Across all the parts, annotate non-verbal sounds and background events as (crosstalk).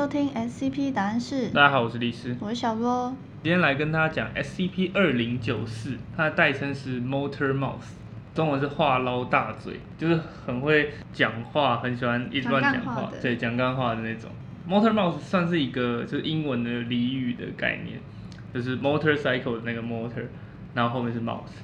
收听 SCP 答案室，大家好，我是律师，我是小罗。今天来跟大家讲 SCP 二零九四，它的代称是 Motor Mouse，中文是话唠大嘴，就是很会讲话，很喜欢一直乱讲话，对，讲干话的那种。Motor Mouse 算是一个就是英文的俚语的概念，就是 motorcycle 的那个 motor，然后后面是 mouse。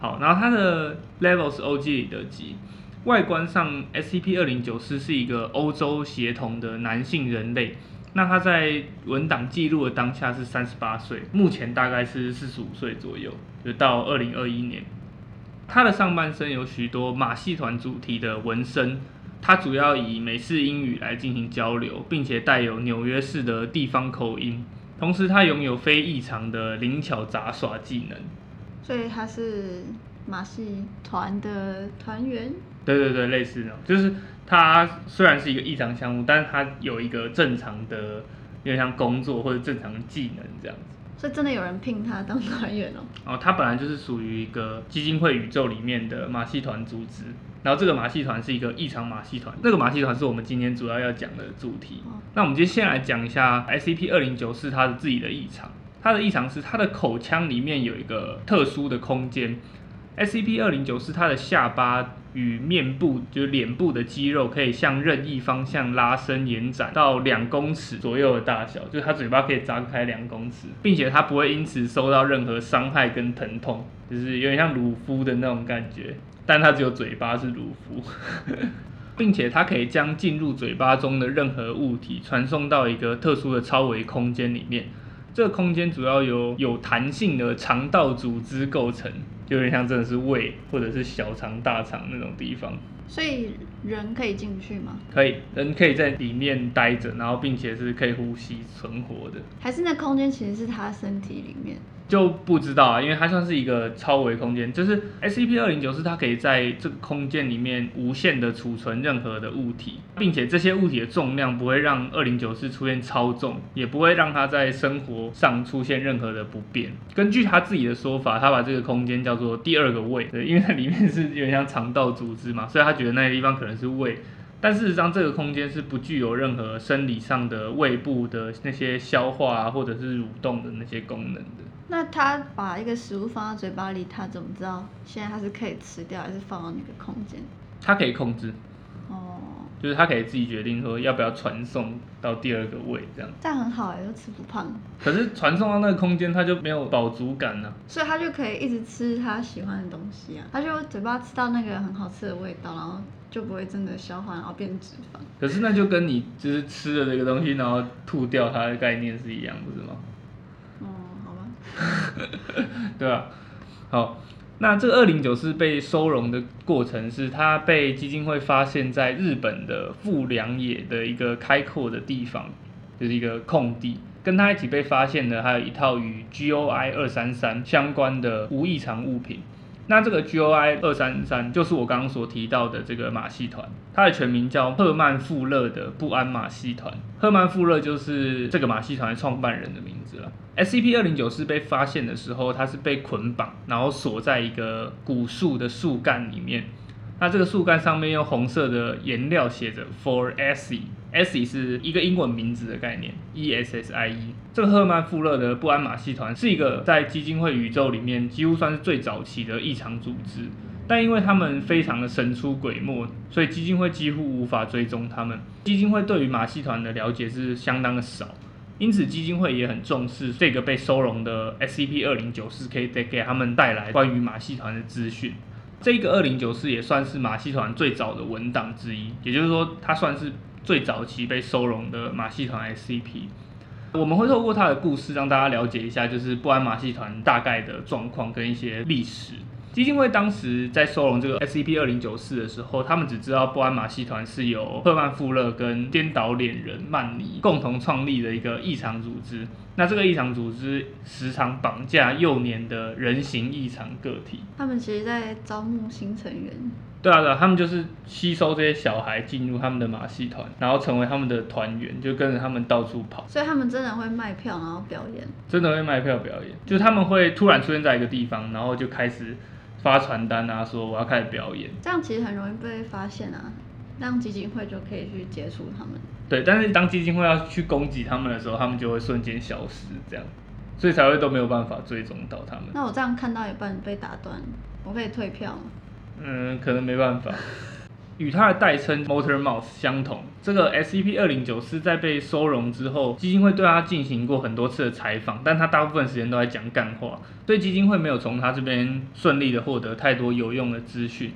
好，然后它的 level 是 OG 里的级，外观上 SCP 二零九四是一个欧洲协同的男性人类。那他在文档记录的当下是三十八岁，目前大概是四十五岁左右，就到二零二一年。他的上半身有许多马戏团主题的纹身，他主要以美式英语来进行交流，并且带有纽约市的地方口音。同时，他拥有非异常的灵巧杂耍技能。所以他是马戏团的团员，对对对，类似那种，就是它虽然是一个异常项目，但是它有一个正常的，有点像工作或者正常的技能这样子。所以真的有人聘他当团员哦。哦，他本来就是属于一个基金会宇宙里面的马戏团组织，然后这个马戏团是一个异常马戏团，这个马戏团是我们今天主要要讲的主题。哦那我们今天先来讲一下 SCP 二零九四它的自己的异常，它的异常是它的口腔里面有一个特殊的空间。SCP 二零九四它的下巴与面部，就是脸部的肌肉，可以向任意方向拉伸延展到两公尺左右的大小，就是它嘴巴可以张开两公尺，并且它不会因此受到任何伤害跟疼痛，就是有点像鲁夫的那种感觉，但它只有嘴巴是鲁夫。(laughs) 并且它可以将进入嘴巴中的任何物体传送到一个特殊的超维空间里面。这个空间主要由有弹性的肠道组织构成，有点像真的是胃或者是小肠、大肠那种地方。所以人可以进去吗？可以，人可以在里面待着，然后并且是可以呼吸存活的。还是那空间其实是他身体里面？就不知道啊，因为它算是一个超维空间，就是 SCP 二零九四，它可以在这个空间里面无限的储存任何的物体，并且这些物体的重量不会让二零九四出现超重，也不会让它在生活上出现任何的不便。根据他自己的说法，他把这个空间叫做第二个胃，对，因为它里面是有点像肠道组织嘛，(laughs) 所以他觉得那个地方可能是胃。但事实上，这个空间是不具有任何生理上的胃部的那些消化啊，或者是蠕动的那些功能的。那他把一个食物放到嘴巴里，他怎么知道现在他是可以吃掉，还是放到那个空间？他可以控制，哦，就是他可以自己决定说要不要传送到第二个胃这样。这样很好哎，又吃不胖，可是传送到那个空间，他就没有饱足感了、所以他就可以一直吃他喜欢的东西啊，他就嘴巴吃到那个很好吃的味道，然后就不会真的消化，然后变脂肪。可是那就跟你就是吃了这个东西，然后吐掉它的概念是一样，不是吗？呵呵呵。对啊，好，那这个二零九四被收容的过程是它被基金会发现在日本的富良野的一个开阔的地方，就是一个空地。跟它一起被发现的还有一套与 GOI 二三三相关的无异常物品。那这个 GOI 二三三就是我刚刚所提到的这个马戏团，它的全名叫赫曼富勒的不安马戏团。赫曼富勒就是这个马戏团创办人的名字了。SCP 二零九四被发现的时候，它是被捆绑，然后锁在一个古树的树干里面。那这个树干上面用红色的颜料写着 For Essie。Essie 是一个英文名字的概念，E S S I E。这个赫曼富勒的不安马戏团是一个在基金会宇宙里面几乎算是最早期的异常组织，但因为他们非常的神出鬼没，所以基金会几乎无法追踪他们。基金会对于马戏团的了解是相当的少，因此基金会也很重视这个被收容的 SCP 二零九四，可以给给他们带来关于马戏团的资讯。这个二零九四也算是马戏团最早的文档之一，也就是说，它算是最早期被收容的马戏团 SCP。我们会透过它的故事让大家了解一下，就是不安马戏团大概的状况跟一些历史。基金会当时在收容这个 SCP 二零九四的时候，他们只知道不安马戏团是由赫曼富勒跟颠倒脸人曼尼共同创立的一个异常组织。那这个异常组织时常绑架幼年的人形异常个体。他们其实在招募新成员，对啊，对啊，他们就是吸收这些小孩进入他们的马戏团，然后成为他们的团员，就跟着他们到处跑。所以他们真的会卖票，然后表演。真的会卖票表演，就是他们会突然出现在一个地方，然后就开始发传单啊，说我要开始表演。这样其实很容易被发现啊。让基金会就可以去接触他们。对，但是当基金会要去攻击他们的时候，他们就会瞬间消失，这样，所以才会都没有办法追踪到他们。那我这样看到一半被打断，我可以退票吗？嗯，可能没办法。(laughs) 与它的代称 Motor Mouse 相同，这个 SCP 二零九四在被收容之后，基金会对它进行过很多次的采访，但它大部分时间都在讲干话，所以基金会没有从它这边顺利的获得太多有用的资讯，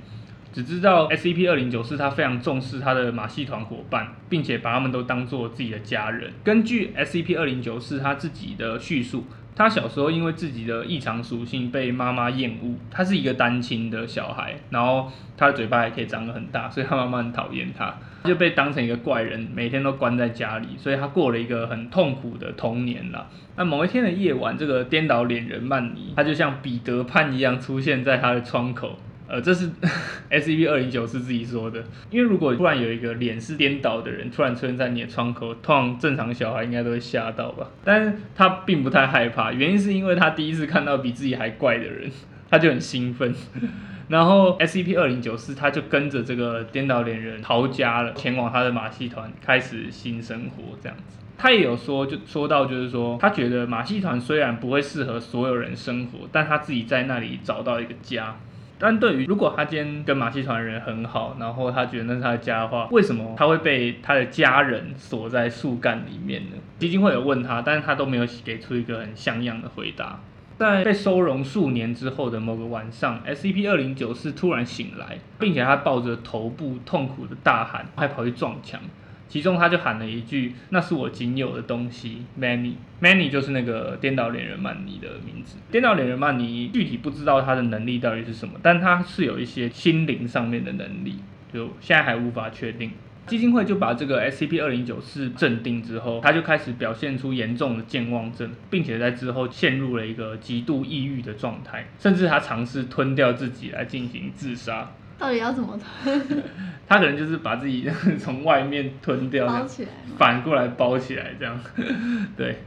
只知道 SCP 二零九四它非常重视它的马戏团伙伴，并且把他们都当做自己的家人。根据 SCP 二零九四它自己的叙述。他小时候因为自己的异常属性被妈妈厌恶，他是一个单亲的小孩，然后他的嘴巴还可以长得很大，所以他妈妈很讨厌他，就被当成一个怪人，每天都关在家里，所以他过了一个很痛苦的童年了。那某一天的夜晚，这个颠倒脸人曼尼，他就像彼得潘一样出现在他的窗口。呃，这是 (laughs) S C P 二零九是自己说的，因为如果突然有一个脸是颠倒的人突然出现在你的窗口，通常正常小孩应该都会吓到吧，但是他并不太害怕，原因是因为他第一次看到比自己还怪的人，他就很兴奋，(laughs) 然后 S C P 二零九四他就跟着这个颠倒脸人逃家了，前往他的马戏团开始新生活这样子。他也有说，就说到就是说，他觉得马戏团虽然不会适合所有人生活，但他自己在那里找到一个家。但对于如果他今天跟马戏团人很好，然后他觉得那是他的家的话，为什么他会被他的家人锁在树干里面呢？基金会有问他，但是他都没有给出一个很像样的回答。在被收容数年之后的某个晚上，SCP 二零九四突然醒来，并且他抱着头部痛苦的大喊，还跑去撞墙。其中他就喊了一句：“那是我仅有的东西，Many Many 就是那个颠倒脸人曼尼的名字。颠倒脸人曼尼具体不知道他的能力到底是什么，但他是有一些心灵上面的能力，就现在还无法确定。基金会就把这个 SCP 二零九四镇定之后，他就开始表现出严重的健忘症，并且在之后陷入了一个极度抑郁的状态，甚至他尝试吞掉自己来进行自杀。到底要怎么吞？(laughs) 他可能就是把自己 (laughs) 从外面吞掉，包起来，反过来包起来这样。(laughs) 对，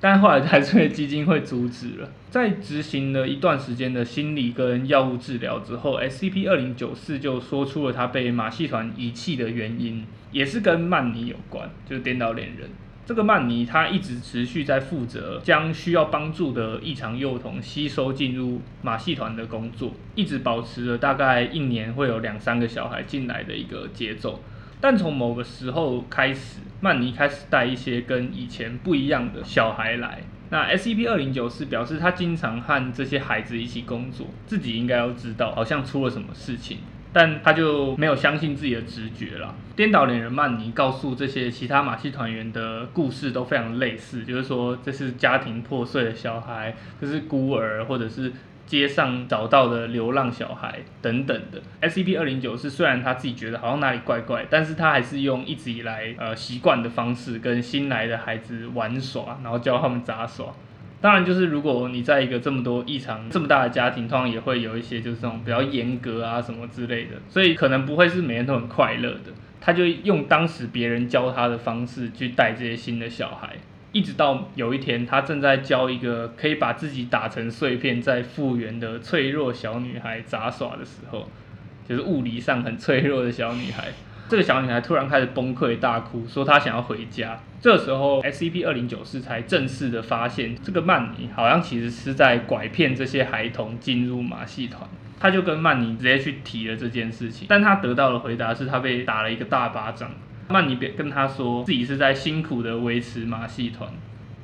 但后来还是被基金会阻止了。在执行了一段时间的心理跟药物治疗之后，SCP 二零九四就说出了他被马戏团遗弃的原因，也是跟曼尼有关，就是颠倒恋人。这个曼尼他一直持续在负责将需要帮助的异常幼童吸收进入马戏团的工作，一直保持着大概一年会有两三个小孩进来的一个节奏。但从某个时候开始，曼尼开始带一些跟以前不一样的小孩来。那 S C P 二零九四表示他经常和这些孩子一起工作，自己应该要知道好像出了什么事情。但他就没有相信自己的直觉了。颠倒脸人曼尼告诉这些其他马戏团员的故事都非常类似，就是说这是家庭破碎的小孩，这是孤儿，或者是街上找到的流浪小孩等等的。S C P 二零九是虽然他自己觉得好像哪里怪怪，但是他还是用一直以来呃习惯的方式跟新来的孩子玩耍，然后教他们杂耍。当然，就是如果你在一个这么多异常、这么大的家庭，通常也会有一些就是这种比较严格啊什么之类的，所以可能不会是每天都很快乐的。他就用当时别人教他的方式去带这些新的小孩，一直到有一天，他正在教一个可以把自己打成碎片再复原的脆弱小女孩杂耍的时候，就是物理上很脆弱的小女孩。这个小女孩突然开始崩溃大哭，说她想要回家。这时候，SCP 二零九四才正式的发现，这个曼尼好像其实是在拐骗这些孩童进入马戏团。他就跟曼尼直接去提了这件事情，但他得到的回答是他被打了一个大巴掌。曼尼别跟他说自己是在辛苦的维持马戏团。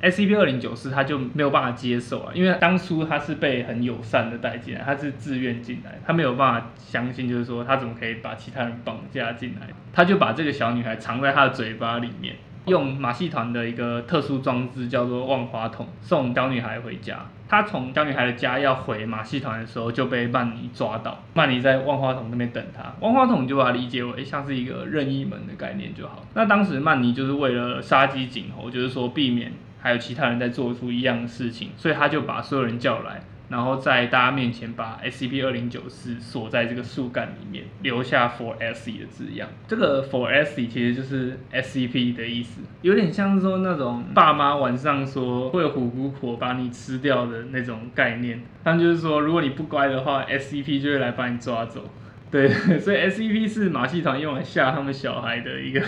SCP 二零九四他就没有办法接受啊，因为当初他是被很友善的带进来，他是自愿进来，他没有办法相信，就是说他怎么可以把其他人绑架进来？他就把这个小女孩藏在他的嘴巴里面，用马戏团的一个特殊装置叫做万花筒送小女孩回家。他从小女孩的家要回马戏团的时候就被曼尼抓到，曼尼在万花筒那边等他，万花筒就把它理解为像是一个任意门的概念就好。那当时曼尼就是为了杀鸡儆猴，就是说避免。还有其他人在做出一样的事情，所以他就把所有人叫来，然后在大家面前把 SCP 二零九四锁在这个树干里面，留下 For S 的字样。这个 For S 其实就是 SCP 的意思，有点像是说那种爸妈晚上说会有虎姑婆把你吃掉的那种概念。他们就是说，如果你不乖的话，SCP 就会来把你抓走。对，(laughs) 所以 SCP 是马戏团用来吓他们小孩的一个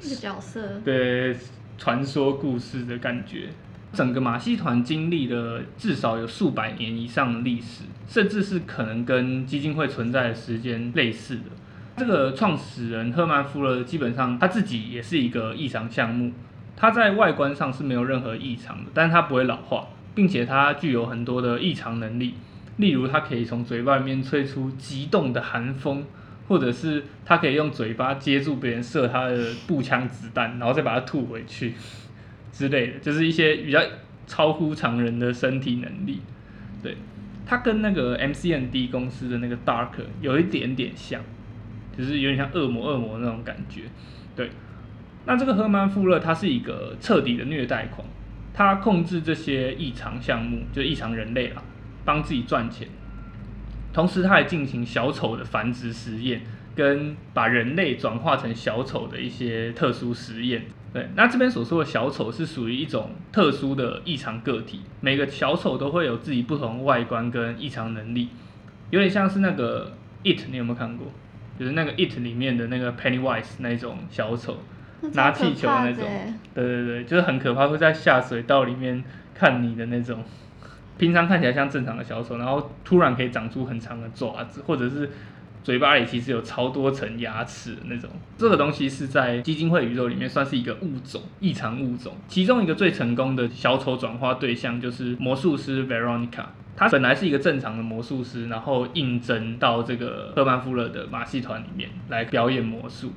一个角色。对传说故事的感觉。整个马戏团经历了至少有数百年以上的历史，甚至是可能跟基金会存在的时间类似的。这个创始人赫曼·富勒基本上他自己也是一个异常项目，他在外观上是没有任何异常的，但是他不会老化，并且他具有很多的异常能力，例如他可以从嘴巴里面吹出极冻的寒风，或者是他可以用嘴巴接住别人射他的步枪子弹，然后再把它吐回去。之类的，就是一些比较超乎常人的身体能力。对，他跟那个 MCND 公司的那个 Dark 有一点点像，就是有点像恶魔恶魔那种感觉。对，那这个赫曼富勒他是一个彻底的虐待狂，他控制这些异常项目，就异常人类啦，帮自己赚钱。同时，它还进行小丑的繁殖实验，跟把人类转化成小丑的一些特殊实验。对，那这边所说的小丑是属于一种特殊的异常个体，每个小丑都会有自己不同外观跟异常能力，有点像是那个 It，你有没有看过？就是那个 It 里面的那个 Pennywise 那种小丑，拿气球那种，对对对，就是很可怕，会在下水道里面看你的那种，平常看起来像正常的小丑，然后突然可以长出很长的爪子，或者是。嘴巴里其实有超多层牙齿那种，这个东西是在基金会宇宙里面算是一个物种，异常物种。其中一个最成功的小丑转化对象就是魔术师 Veronica，他本来是一个正常的魔术师，然后应征到这个赫曼夫勒的马戏团里面来表演魔术。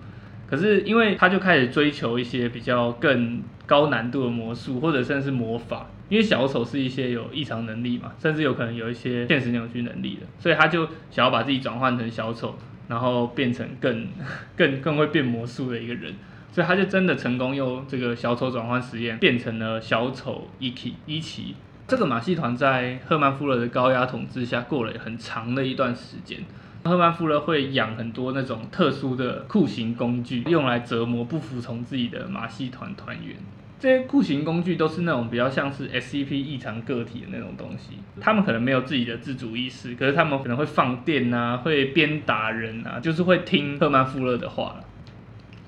可是因为他就开始追求一些比较更高难度的魔术，或者甚至是魔法。因为小丑是一些有异常能力嘛，甚至有可能有一些现实扭曲能力的，所以他就想要把自己转换成小丑，然后变成更 (laughs) 更更会变魔术的一个人，所以他就真的成功用这个小丑转换实验变成了小丑伊奇伊奇。这个马戏团在赫曼夫勒的高压统治下过了很长的一段时间，赫曼夫勒会养很多那种特殊的酷刑工具，用来折磨不服从自己的马戏团团员。这些酷刑工具都是那种比较像是 SCP 异常个体的那种东西，他们可能没有自己的自主意识，可是他们可能会放电啊，会鞭打人啊，就是会听赫曼富勒的话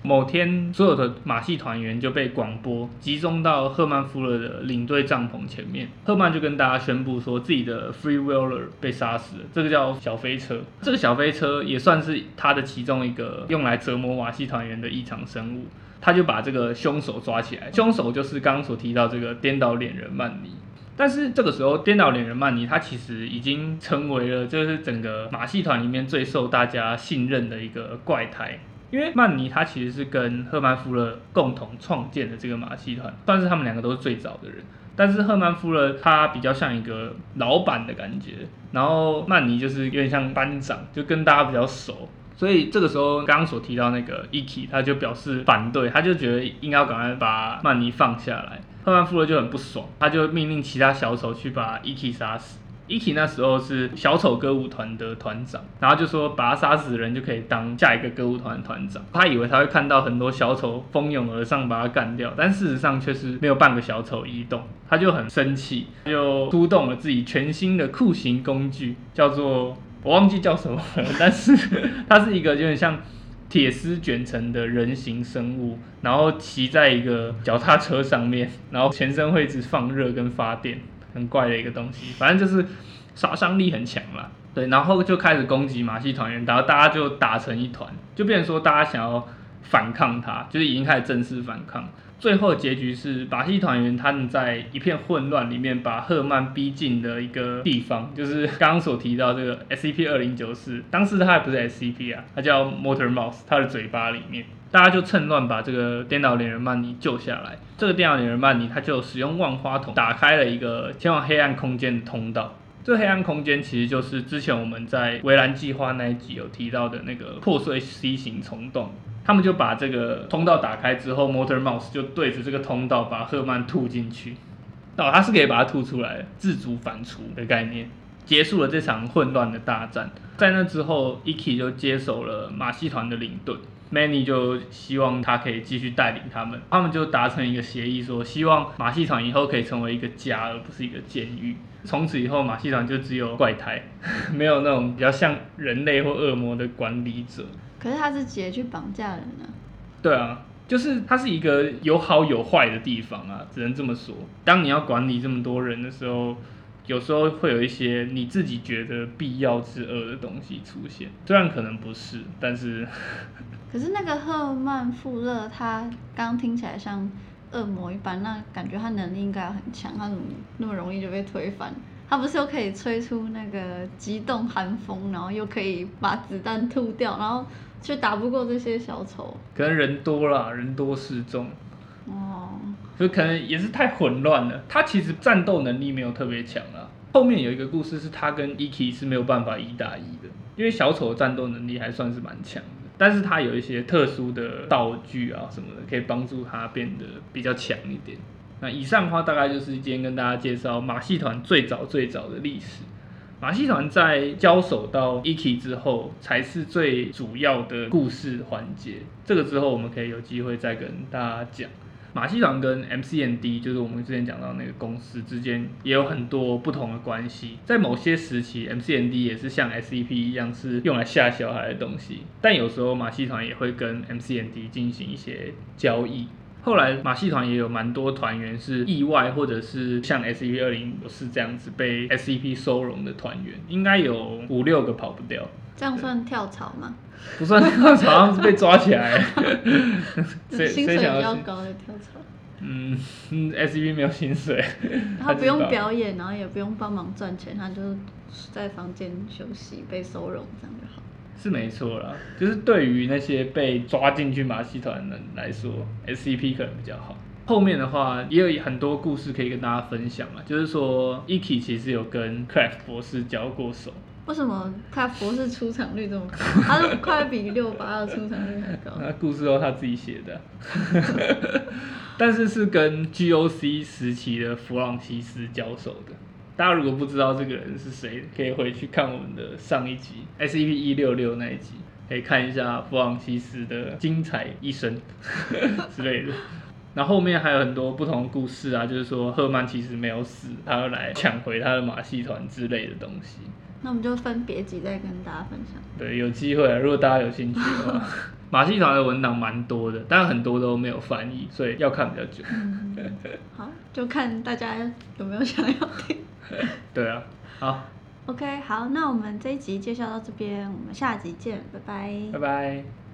某天，所有的马戏团员就被广播集中到赫曼夫勒的领队帐篷前面，赫曼就跟大家宣布说自己的 Free Wheeler 被杀死了，这个叫小飞车，这个小飞车也算是他的其中一个用来折磨马戏团员的异常生物。他就把这个凶手抓起来，凶手就是刚刚所提到这个颠倒脸人曼尼。但是这个时候，颠倒脸人曼尼他其实已经成为了就是整个马戏团里面最受大家信任的一个怪胎，因为曼尼他其实是跟赫曼夫勒共同创建的这个马戏团，算是他们两个都是最早的人。但是赫曼夫勒他比较像一个老板的感觉，然后曼尼就是有点像班长，就跟大家比较熟。所以这个时候，刚刚所提到那个伊奇，他就表示反对，他就觉得应该要赶快把曼尼放下来。赫曼夫勒就很不爽，他就命令其他小丑去把伊奇杀死。伊奇那时候是小丑歌舞团的团长，然后就说把他杀死人就可以当下一个歌舞团团长。他以为他会看到很多小丑蜂拥而上把他干掉，但事实上却是没有半个小丑移动。他就很生气，就出动了自己全新的酷刑工具，叫做。我忘记叫什么了，但是它是一个有点像铁丝卷成的人形生物，然后骑在一个脚踏车上面，然后全身会一直放热跟发电，很怪的一个东西。反正就是杀伤力很强啦。对，然后就开始攻击马戏团员，然后大家就打成一团，就变成说大家想要反抗他，就是已经开始正式反抗。最后结局是马戏团员他们在一片混乱里面把赫曼逼近的一个地方，就是刚刚所提到这个 SCP 二零九四，当时它还不是 SCP 啊，它叫 Motor Mouse，它的嘴巴里面，大家就趁乱把这个颠倒脸人曼尼救下来。这个颠倒脸人曼尼他就使用万花筒打开了一个前往黑暗空间的通道。这黑暗空间其实就是之前我们在围栏计划那一集有提到的那个破碎 C 型虫洞。他们就把这个通道打开之后，Motor Mouse 就对着这个通道把赫曼吐进去。哦，他是可以把它吐出来，自主反刍的概念，结束了这场混乱的大战。在那之后，Iki 就接手了马戏团的领队。Manny 就希望他可以继续带领他们，他们就达成一个协议，说希望马戏团以后可以成为一个家，而不是一个监狱。从此以后，马戏团就只有怪胎，(laughs) 没有那种比较像人类或恶魔的管理者。可是他是直接去绑架人啊。对啊，就是它是一个有好有坏的地方啊，只能这么说。当你要管理这么多人的时候，有时候会有一些你自己觉得必要之恶的东西出现，虽然可能不是，但是。(laughs) 可是那个赫曼·富勒，他刚听起来像恶魔一般，那感觉他能力应该很强，他怎么那么容易就被推翻？他不是又可以吹出那个激动寒风，然后又可以把子弹吐掉，然后却打不过这些小丑？可能人多啦，人多势众。就可能也是太混乱了。他其实战斗能力没有特别强啊。后面有一个故事是他跟 Iki 是没有办法一打一的，因为小丑的战斗能力还算是蛮强的。但是他有一些特殊的道具啊什么的，可以帮助他变得比较强一点。那以上的话大概就是今天跟大家介绍马戏团最早最早的历史。马戏团在交手到 Iki 之后，才是最主要的故事环节。这个之后我们可以有机会再跟大家讲。马戏团跟 MCND 就是我们之前讲到那个公司之间也有很多不同的关系，在某些时期，MCND 也是像 SCP 一样是用来吓小孩的东西，但有时候马戏团也会跟 MCND 进行一些交易。后来马戏团也有蛮多团员是意外或者是像 SCP 二零是这样子被 SCP 收容的团员，应该有五六个跑不掉。这样算跳槽吗？不算跳槽，好像是被抓起来。(laughs) 薪水比较高的跳槽。嗯，S C P (laughs) 没有薪水。他不用表演，然后也不用帮忙赚钱，他就在房间休息，被收容这样就好。是没错啦，就是对于那些被抓进去马戏团的人来说，S C P 可能比较好。后面的话也有很多故事可以跟大家分享嘛，就是说 Eki 其实有跟 Craft 博士交过手。为什么他博士出场率这么高？(laughs) 他是快比六八的出场率还高。那故事都他自己写的，(laughs) 但是是跟 GOC 时期的弗朗西斯交手的。大家如果不知道这个人是谁，可以回去看我们的上一集 SCP 一六六那一集，可以看一下弗朗西斯的精彩一生 (laughs) 之类的。那后面还有很多不同的故事啊，就是说赫曼其实没有死，他要来抢回他的马戏团之类的东西。那我们就分别集再跟大家分享。对，有机会啊，如果大家有兴趣的话，(laughs) 马戏团的文档蛮多的，但很多都没有翻译，所以要看比较久。好，就看大家有没有想要听。(laughs) 对啊，好。OK，好，那我们这一集介绍到这边，我们下集见，拜拜。拜拜。